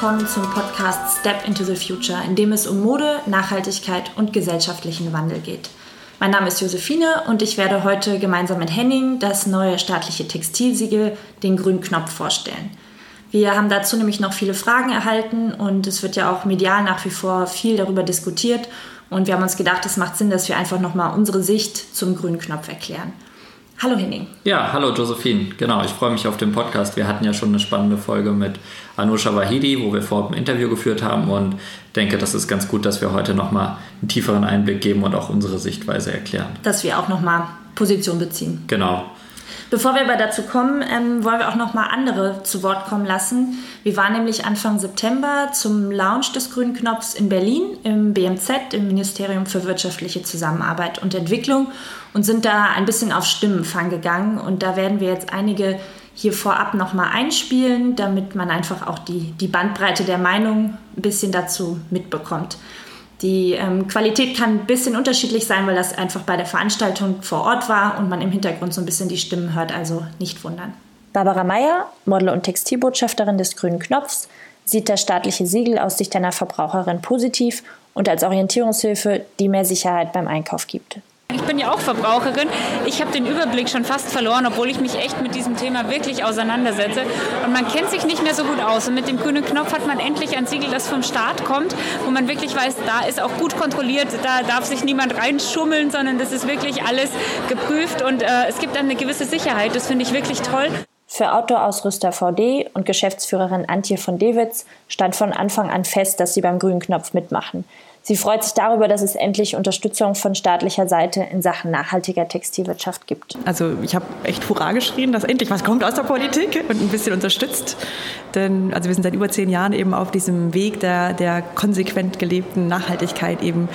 willkommen zum Podcast Step into the Future, in dem es um Mode, Nachhaltigkeit und gesellschaftlichen Wandel geht. Mein Name ist Josephine und ich werde heute gemeinsam mit Henning das neue staatliche Textilsiegel, den grünen Knopf, vorstellen. Wir haben dazu nämlich noch viele Fragen erhalten und es wird ja auch medial nach wie vor viel darüber diskutiert und wir haben uns gedacht, es macht Sinn, dass wir einfach nochmal unsere Sicht zum grünen Knopf erklären. Hallo Henning. Ja, hallo Josephine. Genau, ich freue mich auf den Podcast. Wir hatten ja schon eine spannende Folge mit Anusha Wahidi, wo wir vorab ein Interview geführt haben und denke, das ist ganz gut, dass wir heute nochmal einen tieferen Einblick geben und auch unsere Sichtweise erklären. Dass wir auch nochmal Position beziehen. Genau. Bevor wir aber dazu kommen, ähm, wollen wir auch noch mal andere zu Wort kommen lassen. Wir waren nämlich Anfang September zum Launch des Grünen Knopfs in Berlin im BMZ, im Ministerium für wirtschaftliche Zusammenarbeit und Entwicklung und sind da ein bisschen auf Stimmenfang gegangen. Und da werden wir jetzt einige hier vorab noch mal einspielen, damit man einfach auch die, die Bandbreite der Meinung ein bisschen dazu mitbekommt. Die ähm, Qualität kann ein bisschen unterschiedlich sein, weil das einfach bei der Veranstaltung vor Ort war und man im Hintergrund so ein bisschen die Stimmen hört, also nicht wundern. Barbara Meyer, Model und Textilbotschafterin des Grünen Knopfs, sieht das staatliche Siegel aus Sicht einer Verbraucherin positiv und als Orientierungshilfe, die mehr Sicherheit beim Einkauf gibt. Ich bin ja auch Verbraucherin. Ich habe den Überblick schon fast verloren, obwohl ich mich echt mit diesem Thema wirklich auseinandersetze. Und man kennt sich nicht mehr so gut aus. Und mit dem grünen Knopf hat man endlich ein Siegel, das vom Staat kommt, wo man wirklich weiß, da ist auch gut kontrolliert, da darf sich niemand reinschummeln, sondern das ist wirklich alles geprüft und äh, es gibt dann eine gewisse Sicherheit. Das finde ich wirklich toll. Für Outdoor-Ausrüster VD und Geschäftsführerin Antje von Dewitz stand von Anfang an fest, dass sie beim grünen Knopf mitmachen. Sie freut sich darüber, dass es endlich Unterstützung von staatlicher Seite in Sachen nachhaltiger Textilwirtschaft gibt. Also ich habe echt Hurra geschrien, dass endlich was kommt aus der Politik und ein bisschen unterstützt. Denn also wir sind seit über zehn Jahren eben auf diesem Weg der, der konsequent gelebten Nachhaltigkeit eben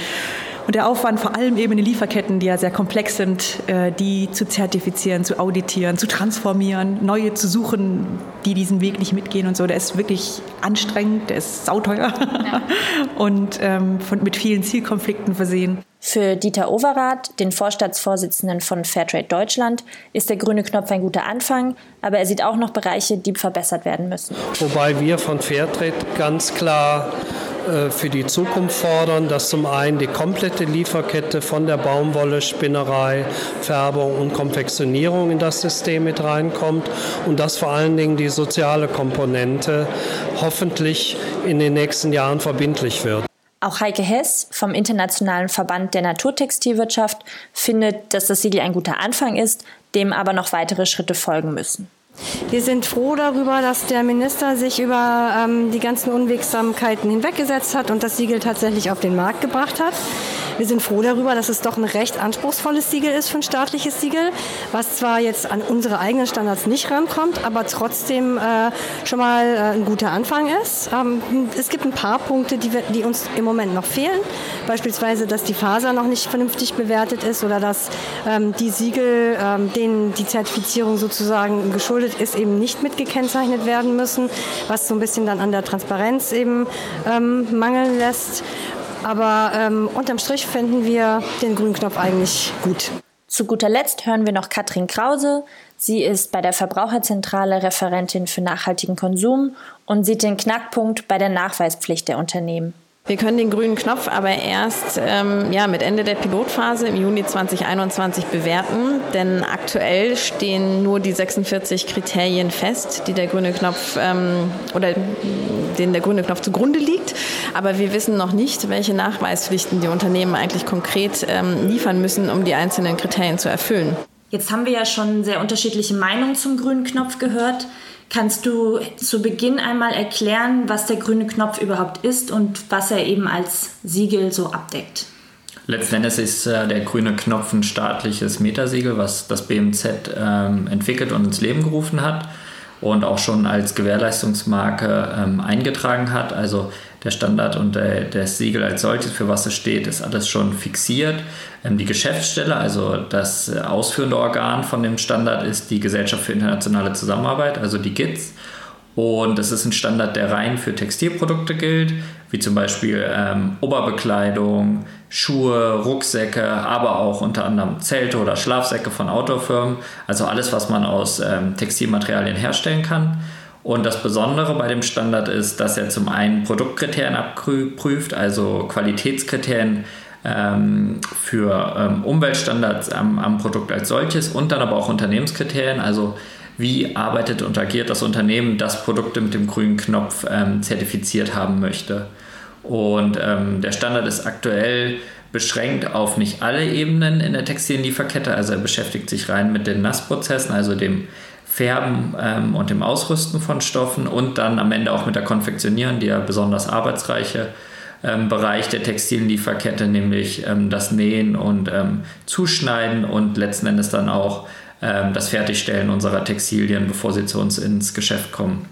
und der Aufwand vor allem eben in den Lieferketten, die ja sehr komplex sind, äh, die zu zertifizieren, zu auditieren, zu transformieren, neue zu suchen, die diesen Weg nicht mitgehen und so, der ist wirklich anstrengend, der ist sauteuer ja. und ähm, von, mit vielen Zielkonflikten versehen. Für Dieter Overath, den Vorstandsvorsitzenden von Fairtrade Deutschland, ist der grüne Knopf ein guter Anfang, aber er sieht auch noch Bereiche, die verbessert werden müssen. Wobei wir von Fairtrade ganz klar für die Zukunft fordern, dass zum einen die komplette Lieferkette von der Baumwolle, Spinnerei, Färbung und Konfektionierung in das System mit reinkommt und dass vor allen Dingen die soziale Komponente hoffentlich in den nächsten Jahren verbindlich wird. Auch Heike Hess vom Internationalen Verband der Naturtextilwirtschaft findet, dass das Siegel ein guter Anfang ist, dem aber noch weitere Schritte folgen müssen. Wir sind froh darüber, dass der Minister sich über ähm, die ganzen Unwegsamkeiten hinweggesetzt hat und das Siegel tatsächlich auf den Markt gebracht hat. Wir sind froh darüber, dass es doch ein recht anspruchsvolles Siegel ist für ein staatliches Siegel, was zwar jetzt an unsere eigenen Standards nicht rankommt, aber trotzdem äh, schon mal äh, ein guter Anfang ist. Ähm, es gibt ein paar Punkte, die, wir, die, uns im Moment noch fehlen. Beispielsweise, dass die Faser noch nicht vernünftig bewertet ist oder dass ähm, die Siegel, ähm, denen die Zertifizierung sozusagen geschuldet ist, eben nicht mitgekennzeichnet werden müssen, was so ein bisschen dann an der Transparenz eben ähm, mangeln lässt. Aber ähm, unterm Strich finden wir den grünen Knopf eigentlich gut. Zu guter Letzt hören wir noch Katrin Krause. Sie ist bei der Verbraucherzentrale Referentin für nachhaltigen Konsum und sieht den Knackpunkt bei der Nachweispflicht der Unternehmen. Wir können den grünen Knopf aber erst ähm, ja, mit Ende der Pilotphase im Juni 2021 bewerten, denn aktuell stehen nur die 46 Kriterien fest, die der grüne Knopf ähm, oder denen der grüne Knopf zugrunde liegt. Aber wir wissen noch nicht, welche Nachweispflichten die Unternehmen eigentlich konkret ähm, liefern müssen, um die einzelnen Kriterien zu erfüllen. Jetzt haben wir ja schon sehr unterschiedliche Meinungen zum grünen Knopf gehört. Kannst du zu Beginn einmal erklären, was der grüne Knopf überhaupt ist und was er eben als Siegel so abdeckt? Letzten Endes ist äh, der grüne Knopf ein staatliches Metasiegel, was das BMZ ähm, entwickelt und ins Leben gerufen hat und auch schon als Gewährleistungsmarke ähm, eingetragen hat. Also der Standard und der, das Siegel als solches, für was es steht, ist alles schon fixiert. Ähm, die Geschäftsstelle, also das ausführende Organ von dem Standard, ist die Gesellschaft für internationale Zusammenarbeit, also die GITS. Und es ist ein Standard, der rein für Textilprodukte gilt, wie zum Beispiel ähm, Oberbekleidung, Schuhe, Rucksäcke, aber auch unter anderem Zelte oder Schlafsäcke von Outdoor-Firmen. Also alles, was man aus ähm, Textilmaterialien herstellen kann. Und das Besondere bei dem Standard ist, dass er zum einen Produktkriterien abprüft, also Qualitätskriterien ähm, für ähm, Umweltstandards am, am, Produkt als solches und dann aber auch Unternehmenskriterien, also wie arbeitet und agiert das Unternehmen, das Produkte mit dem grünen Knopf ähm, zertifiziert haben möchte. Und ähm, der Standard ist aktuell beschränkt auf nicht alle Ebenen in der Textillieferkette, also er beschäftigt sich rein mit den Nassprozessen, also dem Färben ähm, und dem Ausrüsten von Stoffen und dann am Ende auch mit der Konfektionieren, die ja besonders arbeitsreiche ähm, Bereich der Textillieferkette, nämlich ähm, das Nähen und ähm, Zuschneiden und letzten Endes dann auch ähm, das Fertigstellen unserer Textilien, bevor sie zu uns ins Geschäft kommen.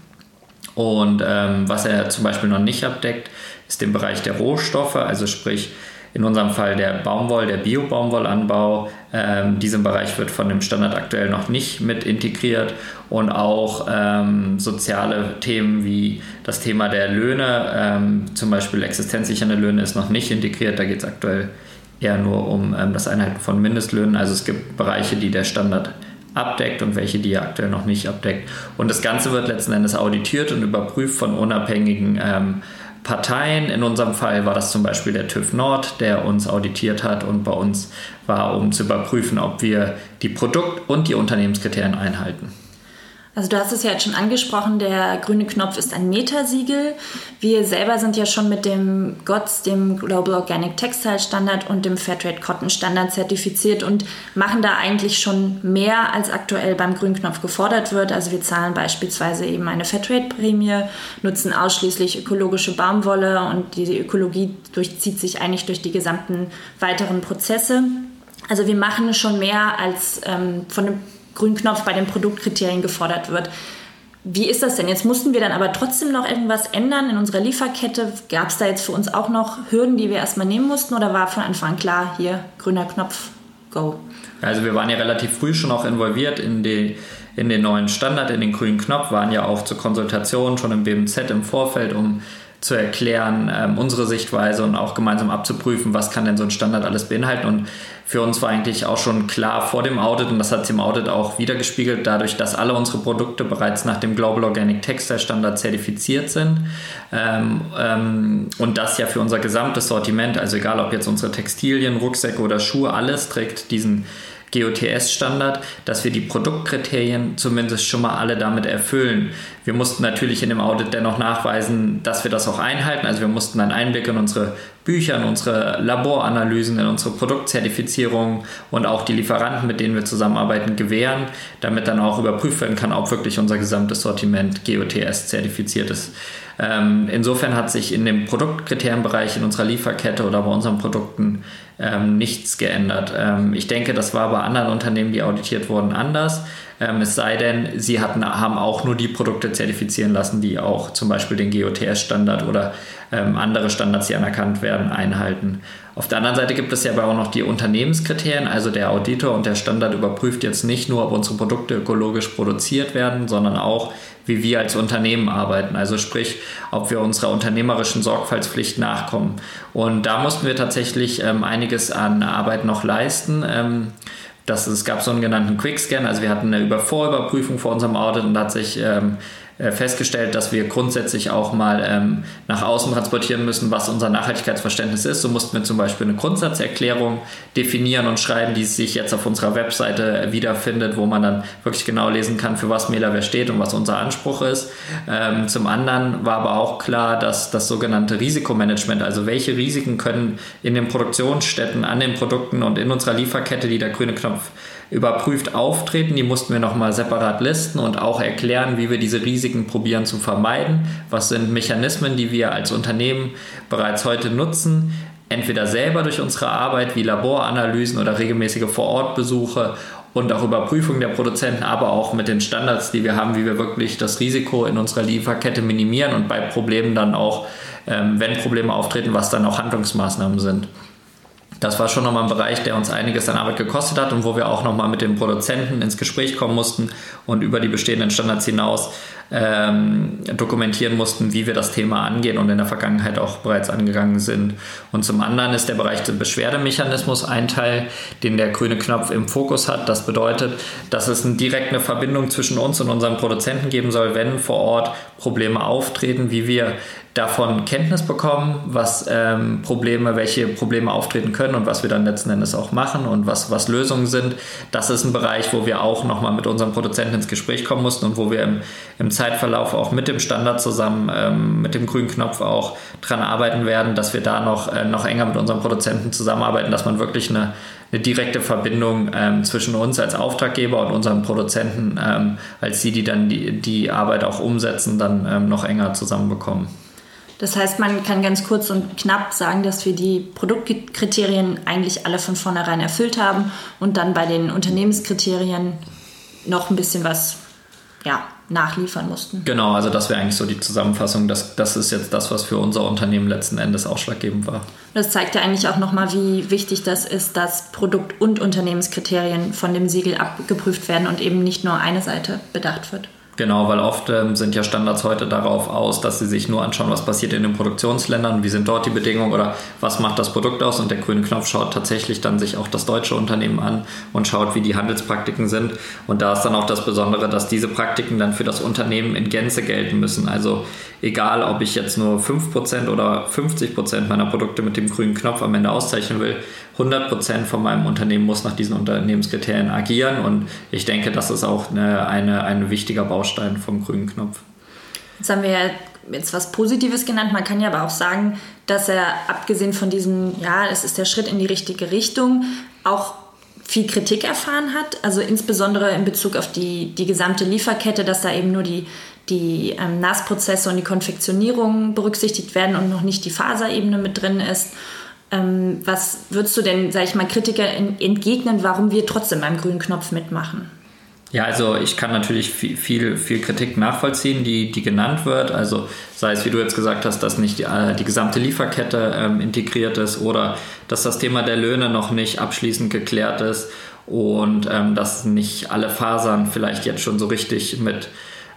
Und ähm, was er zum Beispiel noch nicht abdeckt, ist den Bereich der Rohstoffe, also sprich in unserem Fall der Baumwoll, der Bio-Baumwollanbau. Ähm, diesem Bereich wird von dem Standard aktuell noch nicht mit integriert und auch ähm, soziale Themen wie das Thema der Löhne, ähm, zum Beispiel existenzsichernde Löhne, ist noch nicht integriert. Da geht es aktuell eher nur um ähm, das Einhalten von Mindestlöhnen. Also es gibt Bereiche, die der Standard abdeckt und welche, die er aktuell noch nicht abdeckt. Und das Ganze wird letzten Endes auditiert und überprüft von unabhängigen ähm, Parteien. In unserem Fall war das zum Beispiel der TÜV Nord, der uns auditiert hat und bei uns war, um zu überprüfen, ob wir die Produkt- und die Unternehmenskriterien einhalten. Also du hast es ja jetzt schon angesprochen, der grüne Knopf ist ein Metasiegel. Wir selber sind ja schon mit dem GOTS, dem Global Organic Textile Standard und dem Fairtrade Cotton Standard zertifiziert und machen da eigentlich schon mehr, als aktuell beim grünen Knopf gefordert wird. Also wir zahlen beispielsweise eben eine Fairtrade-Prämie, nutzen ausschließlich ökologische Baumwolle und diese Ökologie durchzieht sich eigentlich durch die gesamten weiteren Prozesse. Also wir machen schon mehr als ähm, von dem Grünknopf bei den Produktkriterien gefordert wird. Wie ist das denn? Jetzt mussten wir dann aber trotzdem noch irgendwas ändern in unserer Lieferkette. Gab es da jetzt für uns auch noch Hürden, die wir erstmal nehmen mussten oder war von Anfang an klar, hier grüner Knopf, go? Also wir waren ja relativ früh schon auch involviert in, die, in den neuen Standard, in den grünen Knopf, waren ja auch zur Konsultation schon im BMZ im Vorfeld, um zu erklären, ähm, unsere Sichtweise und auch gemeinsam abzuprüfen, was kann denn so ein Standard alles beinhalten. Und für uns war eigentlich auch schon klar vor dem Audit, und das hat sich im Audit auch wiedergespiegelt, dadurch, dass alle unsere Produkte bereits nach dem Global Organic Textile Standard zertifiziert sind ähm, ähm, und das ja für unser gesamtes Sortiment, also egal ob jetzt unsere Textilien, Rucksäcke oder Schuhe, alles trägt diesen GOTS-Standard, dass wir die Produktkriterien zumindest schon mal alle damit erfüllen. Wir mussten natürlich in dem Audit dennoch nachweisen, dass wir das auch einhalten. Also wir mussten einen Einblick in unsere Bücher, in unsere Laboranalysen, in unsere Produktzertifizierung und auch die Lieferanten, mit denen wir zusammenarbeiten, gewähren, damit dann auch überprüft werden kann, ob wirklich unser gesamtes Sortiment GOTS zertifiziert ist. Ähm, insofern hat sich in dem Produktkriterienbereich in unserer Lieferkette oder bei unseren Produkten ähm, nichts geändert. Ähm, ich denke, das war bei anderen Unternehmen, die auditiert wurden, anders. Ähm, es sei denn, sie hatten, haben auch nur die Produkte zertifizieren lassen, die auch zum Beispiel den GOTS-Standard oder ähm, andere Standards, die anerkannt werden, einhalten. Auf der anderen Seite gibt es ja aber auch noch die Unternehmenskriterien. Also der Auditor und der Standard überprüft jetzt nicht nur, ob unsere Produkte ökologisch produziert werden, sondern auch, wie wir als Unternehmen arbeiten. Also sprich, ob wir unserer unternehmerischen Sorgfaltspflicht nachkommen. Und da mussten wir tatsächlich ähm, einiges an Arbeit noch leisten. Ähm, das, es gab so einen genannten Quickscan, also wir hatten eine Über Vorüberprüfung vor unserem Audit und da hat sich ähm, äh, festgestellt, dass wir grundsätzlich auch mal ähm, nach außen transportieren müssen, was unser Nachhaltigkeitsverständnis ist. So mussten wir zum Beispiel eine Grundsatzerklärung definieren und schreiben, die sich jetzt auf unserer Webseite wiederfindet, wo man dann wirklich genau lesen kann, für was Mailerware steht und was unser Anspruch ist. Ähm, zum anderen war aber auch klar, dass das sogenannte Risikomanagement, also welche Risiken können in den Produktionsstätten, an den Produkten und in unserer Lieferkette, die der grüne Knopf überprüft auftreten. Die mussten wir nochmal separat listen und auch erklären, wie wir diese Risiken probieren zu vermeiden. Was sind Mechanismen, die wir als Unternehmen bereits heute nutzen? Entweder selber durch unsere Arbeit wie Laboranalysen oder regelmäßige Vorortbesuche und auch Überprüfung der Produzenten, aber auch mit den Standards, die wir haben, wie wir wirklich das Risiko in unserer Lieferkette minimieren und bei Problemen dann auch, ähm, wenn Probleme auftreten, was dann auch Handlungsmaßnahmen sind das war schon nochmal ein Bereich, der uns einiges an Arbeit gekostet hat und wo wir auch nochmal mit den Produzenten ins Gespräch kommen mussten und über die bestehenden Standards hinaus ähm, dokumentieren mussten, wie wir das Thema angehen und in der Vergangenheit auch bereits angegangen sind. Und zum anderen ist der Bereich des Beschwerdemechanismus ein Teil, den der grüne Knopf im Fokus hat. Das bedeutet, dass es eine direkte Verbindung zwischen uns und unseren Produzenten geben soll, wenn vor Ort Probleme auftreten, wie wir davon Kenntnis bekommen, was ähm, Probleme, welche Probleme auftreten können und was wir dann letzten Endes auch machen und was, was Lösungen sind. Das ist ein Bereich, wo wir auch nochmal mit unseren Produzenten ins Gespräch kommen mussten und wo wir im, im Zeitverlauf auch mit dem Standard zusammen, ähm, mit dem grünen Knopf auch dran arbeiten werden, dass wir da noch, äh, noch enger mit unseren Produzenten zusammenarbeiten, dass man wirklich eine, eine direkte Verbindung ähm, zwischen uns als Auftraggeber und unseren Produzenten als sie, die dann die, die Arbeit auch umsetzen, dann ähm, noch enger zusammenbekommen. Das heißt, man kann ganz kurz und knapp sagen, dass wir die Produktkriterien eigentlich alle von vornherein erfüllt haben und dann bei den Unternehmenskriterien noch ein bisschen was ja, nachliefern mussten. Genau, also das wäre eigentlich so die Zusammenfassung. Das, das ist jetzt das, was für unser Unternehmen letzten Endes ausschlaggebend war. Das zeigt ja eigentlich auch nochmal, wie wichtig das ist, dass Produkt- und Unternehmenskriterien von dem Siegel abgeprüft werden und eben nicht nur eine Seite bedacht wird. Genau, weil oft ähm, sind ja Standards heute darauf aus, dass sie sich nur anschauen, was passiert in den Produktionsländern, wie sind dort die Bedingungen oder was macht das Produkt aus. Und der grüne Knopf schaut tatsächlich dann sich auch das deutsche Unternehmen an und schaut, wie die Handelspraktiken sind. Und da ist dann auch das Besondere, dass diese Praktiken dann für das Unternehmen in Gänze gelten müssen. Also egal, ob ich jetzt nur 5% oder 50% meiner Produkte mit dem grünen Knopf am Ende auszeichnen will, 100% von meinem Unternehmen muss nach diesen Unternehmenskriterien agieren und ich denke, das ist auch eine, eine, ein wichtiger Baustein vom grünen Knopf. Jetzt haben wir jetzt was Positives genannt. Man kann ja aber auch sagen, dass er abgesehen von diesem, ja, es ist der Schritt in die richtige Richtung, auch viel Kritik erfahren hat. Also insbesondere in Bezug auf die, die gesamte Lieferkette, dass da eben nur die, die ähm, Nassprozesse und die Konfektionierung berücksichtigt werden und noch nicht die Faserebene mit drin ist. Ähm, was würdest du denn, sage ich mal, Kritiker entgegnen, warum wir trotzdem beim grünen Knopf mitmachen? Ja, also ich kann natürlich viel, viel, viel, Kritik nachvollziehen, die, die genannt wird. Also sei es, wie du jetzt gesagt hast, dass nicht die, äh, die gesamte Lieferkette ähm, integriert ist oder dass das Thema der Löhne noch nicht abschließend geklärt ist und ähm, dass nicht alle Fasern vielleicht jetzt schon so richtig mit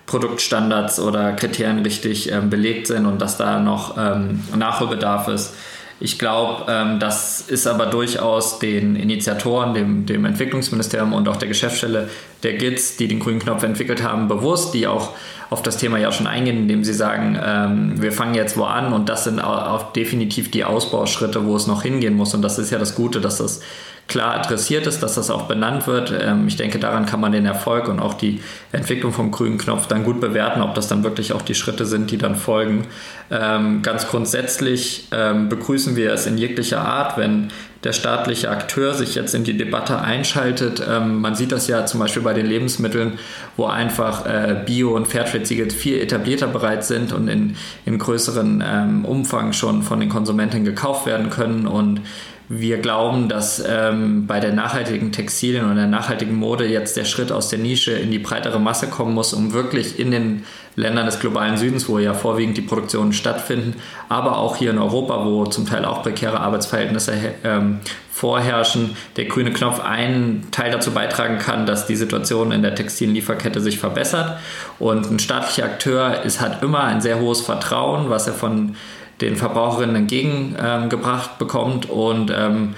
Produktstandards oder Kriterien richtig ähm, belegt sind und dass da noch ähm, Nachholbedarf ist. Ich glaube, ähm, das ist aber durchaus den Initiatoren, dem, dem Entwicklungsministerium und auch der Geschäftsstelle der GITS, die den grünen Knopf entwickelt haben, bewusst, die auch auf das Thema ja schon eingehen, indem sie sagen, ähm, wir fangen jetzt wo an und das sind auch definitiv die Ausbauschritte, wo es noch hingehen muss. Und das ist ja das Gute, dass das klar adressiert ist, dass das auch benannt wird. Ähm, ich denke, daran kann man den Erfolg und auch die Entwicklung vom grünen Knopf dann gut bewerten, ob das dann wirklich auch die Schritte sind, die dann folgen. Ähm, ganz grundsätzlich ähm, begrüßen wir es in jeglicher Art, wenn der staatliche Akteur sich jetzt in die Debatte einschaltet. man sieht das ja zum Beispiel bei den Lebensmitteln, wo einfach äh, Bio- und Fairtrade-Siegel viel etablierter bereits sind und in, in größeren Umfang schon von den Konsumenten gekauft werden können und wir glauben, dass ähm, bei der nachhaltigen Textilien und der nachhaltigen Mode jetzt der Schritt aus der Nische in die breitere Masse kommen muss, um wirklich in den Ländern des globalen Südens, wo ja vorwiegend die Produktionen stattfinden, aber auch hier in Europa, wo zum Teil auch prekäre Arbeitsverhältnisse ähm, vorherrschen, der grüne Knopf einen Teil dazu beitragen kann, dass die Situation in der textilen Lieferkette sich verbessert. Und ein staatlicher Akteur ist, hat immer ein sehr hohes Vertrauen, was er von den Verbraucherinnen entgegengebracht ähm, bekommt. Und ähm,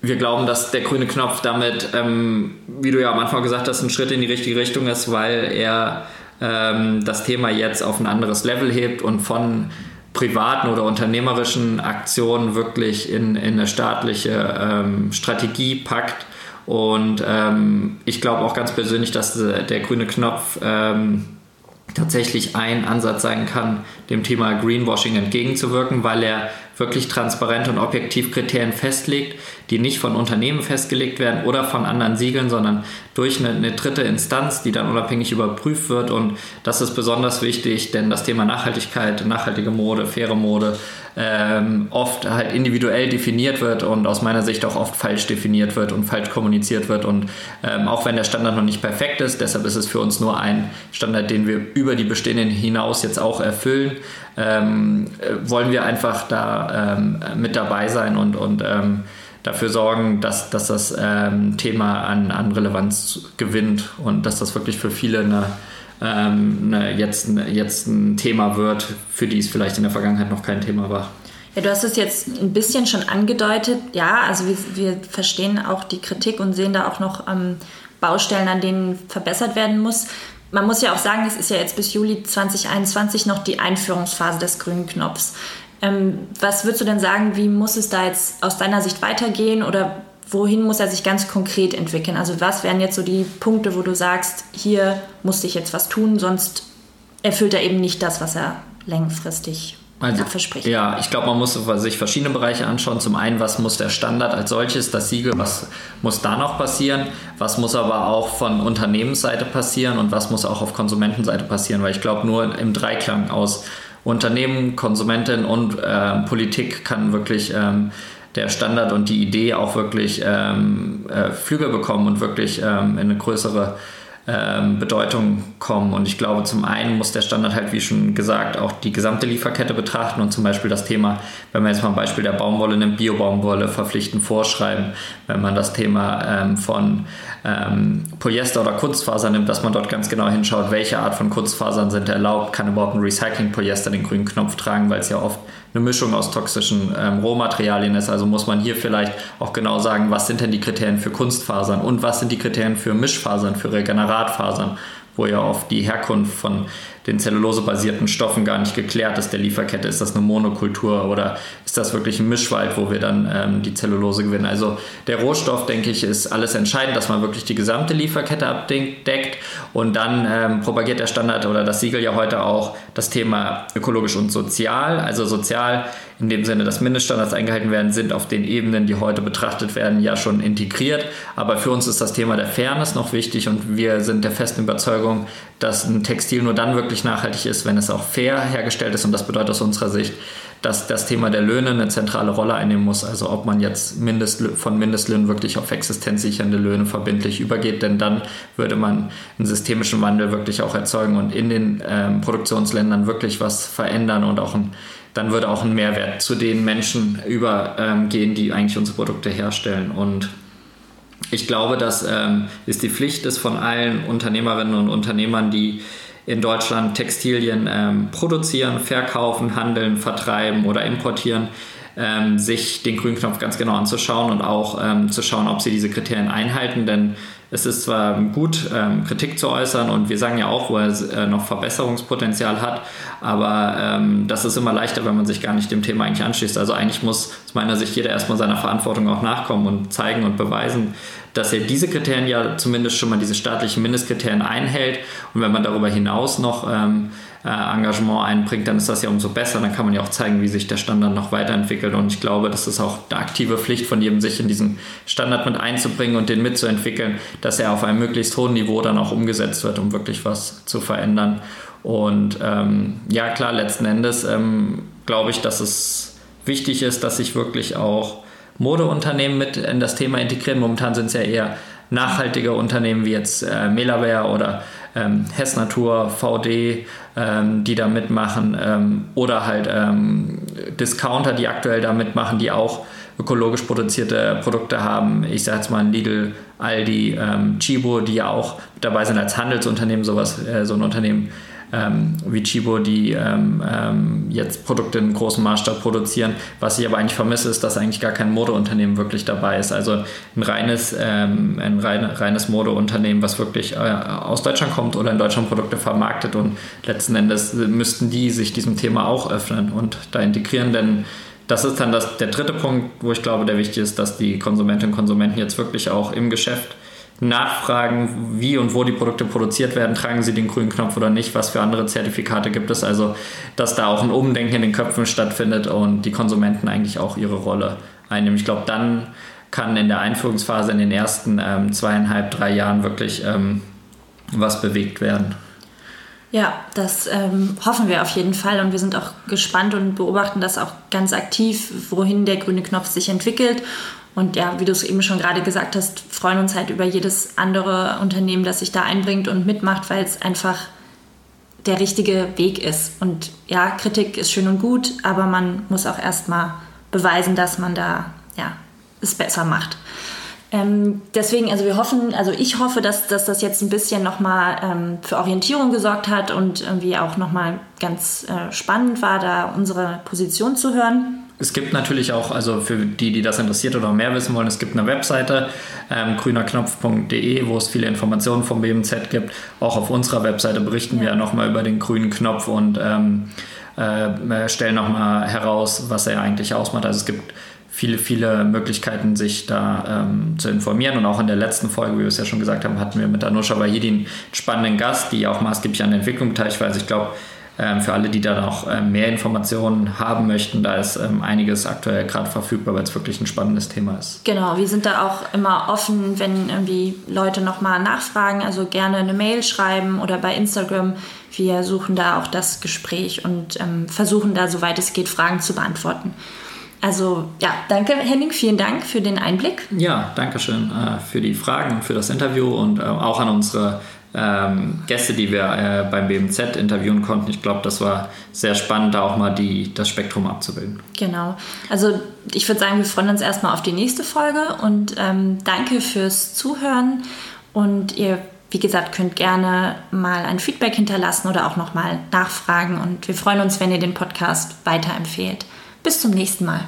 wir glauben, dass der grüne Knopf damit, ähm, wie du ja am Anfang gesagt hast, ein Schritt in die richtige Richtung ist, weil er ähm, das Thema jetzt auf ein anderes Level hebt und von privaten oder unternehmerischen Aktionen wirklich in, in eine staatliche ähm, Strategie packt. Und ähm, ich glaube auch ganz persönlich, dass der grüne Knopf tatsächlich ein Ansatz sein kann, dem Thema Greenwashing entgegenzuwirken, weil er wirklich transparent und objektiv Kriterien festlegt, die nicht von Unternehmen festgelegt werden oder von anderen Siegeln, sondern durch eine, eine, dritte Instanz, die dann unabhängig überprüft wird. Und das ist besonders wichtig, denn das Thema Nachhaltigkeit, nachhaltige Mode, faire Mode ähm, oft halt individuell definiert wird und aus meiner Sicht auch oft falsch definiert wird und falsch kommuniziert wird. Und ähm, auch wenn der Standard noch nicht perfekt ist, deshalb ist es für uns nur ein Standard, den wir über die bestehenden hinaus jetzt auch erfüllen, ähm, äh, wollen wir einfach da ähm, mit dabei sein und, und ähm, dafür sorgen, dass, dass das ähm, Thema an, an Relevanz gewinnt und dass das wirklich für viele eine ähm, ne, jetzt, jetzt ein Thema wird, für die es vielleicht in der Vergangenheit noch kein Thema war. Ja, du hast es jetzt ein bisschen schon angedeutet. Ja, also wir, wir verstehen auch die Kritik und sehen da auch noch ähm, Baustellen, an denen verbessert werden muss. Man muss ja auch sagen, es ist ja jetzt bis Juli 2021 noch die Einführungsphase des grünen Knopfs. Ähm, was würdest du denn sagen, wie muss es da jetzt aus deiner Sicht weitergehen oder wohin muss er sich ganz konkret entwickeln? Also was wären jetzt so die Punkte, wo du sagst, hier musste ich jetzt was tun, sonst erfüllt er eben nicht das, was er langfristig also, verspricht. Ja, ich glaube, man muss sich verschiedene Bereiche anschauen. Zum einen, was muss der Standard als solches, das Siegel, was muss da noch passieren? Was muss aber auch von Unternehmensseite passieren und was muss auch auf Konsumentenseite passieren? Weil ich glaube, nur im Dreiklang aus Unternehmen, Konsumentin und äh, Politik kann wirklich ähm, der Standard und die Idee auch wirklich ähm, äh, Flügel bekommen und wirklich ähm, in eine größere ähm, Bedeutung kommen. Und ich glaube, zum einen muss der Standard halt, wie schon gesagt, auch die gesamte Lieferkette betrachten und zum Beispiel das Thema, wenn man jetzt mal ein Beispiel der Baumwolle nimmt, Biobaumwolle verpflichtend vorschreiben, wenn man das Thema ähm, von ähm, Polyester oder Kunstfaser nimmt, dass man dort ganz genau hinschaut, welche Art von Kunstfasern sind erlaubt, kann überhaupt ein Recycling-Polyester den grünen Knopf tragen, weil es ja oft eine Mischung aus toxischen ähm, Rohmaterialien ist. Also muss man hier vielleicht auch genau sagen, was sind denn die Kriterien für Kunstfasern und was sind die Kriterien für Mischfasern, für Regeneratfasern, wo ja oft die Herkunft von den zellulosebasierten Stoffen gar nicht geklärt ist der Lieferkette. Ist das eine Monokultur oder ist das wirklich ein Mischwald, wo wir dann ähm, die Zellulose gewinnen? Also der Rohstoff, denke ich, ist alles entscheidend, dass man wirklich die gesamte Lieferkette abdeckt und dann ähm, propagiert der Standard oder das Siegel ja heute auch das Thema ökologisch und sozial. Also sozial in dem Sinne, dass Mindeststandards eingehalten werden, sind auf den Ebenen, die heute betrachtet werden, ja schon integriert. Aber für uns ist das Thema der Fairness noch wichtig und wir sind der festen Überzeugung, dass ein Textil nur dann wirklich nachhaltig ist, wenn es auch fair hergestellt ist. Und das bedeutet aus unserer Sicht, dass das Thema der Löhne eine zentrale Rolle einnehmen muss. Also ob man jetzt Mindest, von Mindestlöhnen wirklich auf existenzsichernde Löhne verbindlich übergeht, denn dann würde man einen systemischen Wandel wirklich auch erzeugen und in den ähm, Produktionsländern wirklich was verändern und auch ein dann würde auch ein Mehrwert zu den Menschen übergehen, ähm, die eigentlich unsere Produkte herstellen. Und ich glaube, dass ähm, es die Pflicht ist von allen Unternehmerinnen und Unternehmern, die in Deutschland Textilien ähm, produzieren, verkaufen, handeln, vertreiben oder importieren, ähm, sich den Grünknopf ganz genau anzuschauen und auch ähm, zu schauen, ob sie diese Kriterien einhalten. Denn es ist zwar gut, ähm, Kritik zu äußern und wir sagen ja auch, wo er äh, noch Verbesserungspotenzial hat, aber ähm, das ist immer leichter, wenn man sich gar nicht dem Thema eigentlich anschließt. Also eigentlich muss aus meiner Sicht jeder erstmal seiner Verantwortung auch nachkommen und zeigen und beweisen, dass er diese Kriterien ja zumindest schon mal diese staatlichen Mindestkriterien einhält und wenn man darüber hinaus noch ähm, äh, Engagement einbringt, dann ist das ja umso besser. Dann kann man ja auch zeigen, wie sich der Standard noch weiterentwickelt. Und ich glaube, das ist auch eine aktive Pflicht von jedem, sich in diesen Standard mit einzubringen und den mitzuentwickeln, dass er auf einem möglichst hohen Niveau dann auch umgesetzt wird, um wirklich was zu verändern. Und ähm, ja, klar, letzten Endes ähm, glaube ich, dass es wichtig ist, dass sich wirklich auch Modeunternehmen mit in das Thema integrieren. Momentan sind es ja eher nachhaltige Unternehmen wie jetzt äh, Melaware oder ähm, Hess Natur, VD, ähm, die da mitmachen ähm, oder halt ähm, Discounter, die aktuell da mitmachen, die auch ökologisch produzierte Produkte haben. Ich sage jetzt mal Lidl, Aldi, ähm, Chibo, die ja auch dabei sind als Handelsunternehmen, sowas, äh, so ein Unternehmen ähm, wie Chibo, die ähm, ähm, jetzt Produkte in großem Maßstab produzieren. Was ich aber eigentlich vermisse, ist, dass eigentlich gar kein Modeunternehmen wirklich dabei ist. Also ein reines, ähm, ein rein, reines Modeunternehmen, was wirklich äh, aus Deutschland kommt oder in Deutschland Produkte vermarktet und letzten Endes müssten die sich diesem Thema auch öffnen und da integrieren, denn das ist dann das, der dritte Punkt, wo ich glaube, der wichtig ist, dass die Konsumentinnen und Konsumenten jetzt wirklich auch im Geschäft nachfragen, wie und wo die Produkte produziert werden, tragen sie den grünen Knopf oder nicht, was für andere Zertifikate gibt es. Also, dass da auch ein Umdenken in den Köpfen stattfindet und die Konsumenten eigentlich auch ihre Rolle einnehmen. Ich glaube, dann kann in der Einführungsphase in den ersten ähm, zweieinhalb, drei Jahren wirklich ähm, was bewegt werden. Ja, das ähm, hoffen wir auf jeden Fall und wir sind auch gespannt und beobachten das auch ganz aktiv, wohin der grüne Knopf sich entwickelt und ja, wie du es eben schon gerade gesagt hast, freuen uns halt über jedes andere Unternehmen, das sich da einbringt und mitmacht, weil es einfach der richtige Weg ist. Und ja, Kritik ist schön und gut, aber man muss auch erstmal beweisen, dass man da ja, es besser macht. Ähm, deswegen, also wir hoffen, also ich hoffe, dass, dass das jetzt ein bisschen nochmal ähm, für Orientierung gesorgt hat und irgendwie auch nochmal ganz äh, spannend war, da unsere Position zu hören. Es gibt natürlich auch, also für die, die das interessiert oder mehr wissen wollen, es gibt eine Webseite, ähm, grünerknopf.de, wo es viele Informationen vom BMZ gibt. Auch auf unserer Webseite berichten ja. wir nochmal über den grünen Knopf und ähm, äh, stellen nochmal heraus, was er eigentlich ausmacht. Also es gibt viele, viele Möglichkeiten, sich da ähm, zu informieren. Und auch in der letzten Folge, wie wir es ja schon gesagt haben, hatten wir mit Anusha Wahidi einen spannenden Gast, die auch maßgeblich an der Entwicklung. Also ich glaube, für alle, die da noch ähm, mehr Informationen haben möchten, da ist ähm, einiges aktuell gerade verfügbar, weil es wirklich ein spannendes Thema ist. Genau, wir sind da auch immer offen, wenn irgendwie Leute nochmal nachfragen, also gerne eine Mail schreiben oder bei Instagram. Wir suchen da auch das Gespräch und ähm, versuchen da, soweit es geht, Fragen zu beantworten. Also ja, danke Henning, vielen Dank für den Einblick. Ja, danke schön äh, für die Fragen und für das Interview und äh, auch an unsere ähm, Gäste, die wir äh, beim BMZ interviewen konnten. Ich glaube, das war sehr spannend, da auch mal die, das Spektrum abzubilden. Genau. Also ich würde sagen, wir freuen uns erstmal auf die nächste Folge und ähm, danke fürs Zuhören und ihr wie gesagt, könnt gerne mal ein Feedback hinterlassen oder auch nochmal nachfragen. Und wir freuen uns, wenn ihr den Podcast weiterempfehlt. Bis zum nächsten Mal.